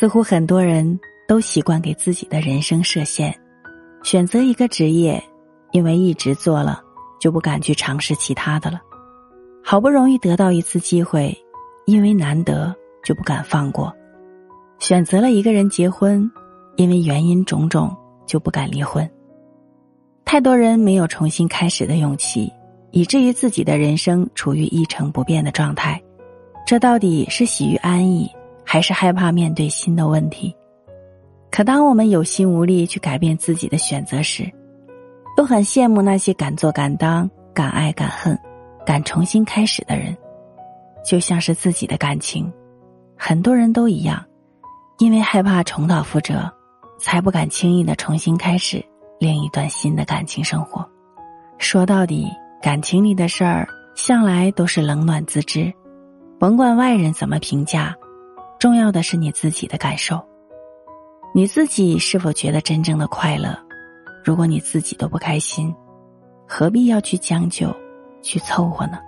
似乎很多人都习惯给自己的人生设限，选择一个职业，因为一直做了就不敢去尝试其他的了；好不容易得到一次机会，因为难得就不敢放过；选择了一个人结婚，因为原因种种就不敢离婚。太多人没有重新开始的勇气，以至于自己的人生处于一成不变的状态。这到底是喜于安逸，还是害怕面对新的问题？可当我们有心无力去改变自己的选择时，又很羡慕那些敢做敢当、敢爱敢恨、敢重新开始的人。就像是自己的感情，很多人都一样，因为害怕重蹈覆辙，才不敢轻易的重新开始另一段新的感情生活。说到底，感情里的事儿向来都是冷暖自知。甭管外人怎么评价，重要的是你自己的感受。你自己是否觉得真正的快乐？如果你自己都不开心，何必要去将就，去凑合呢？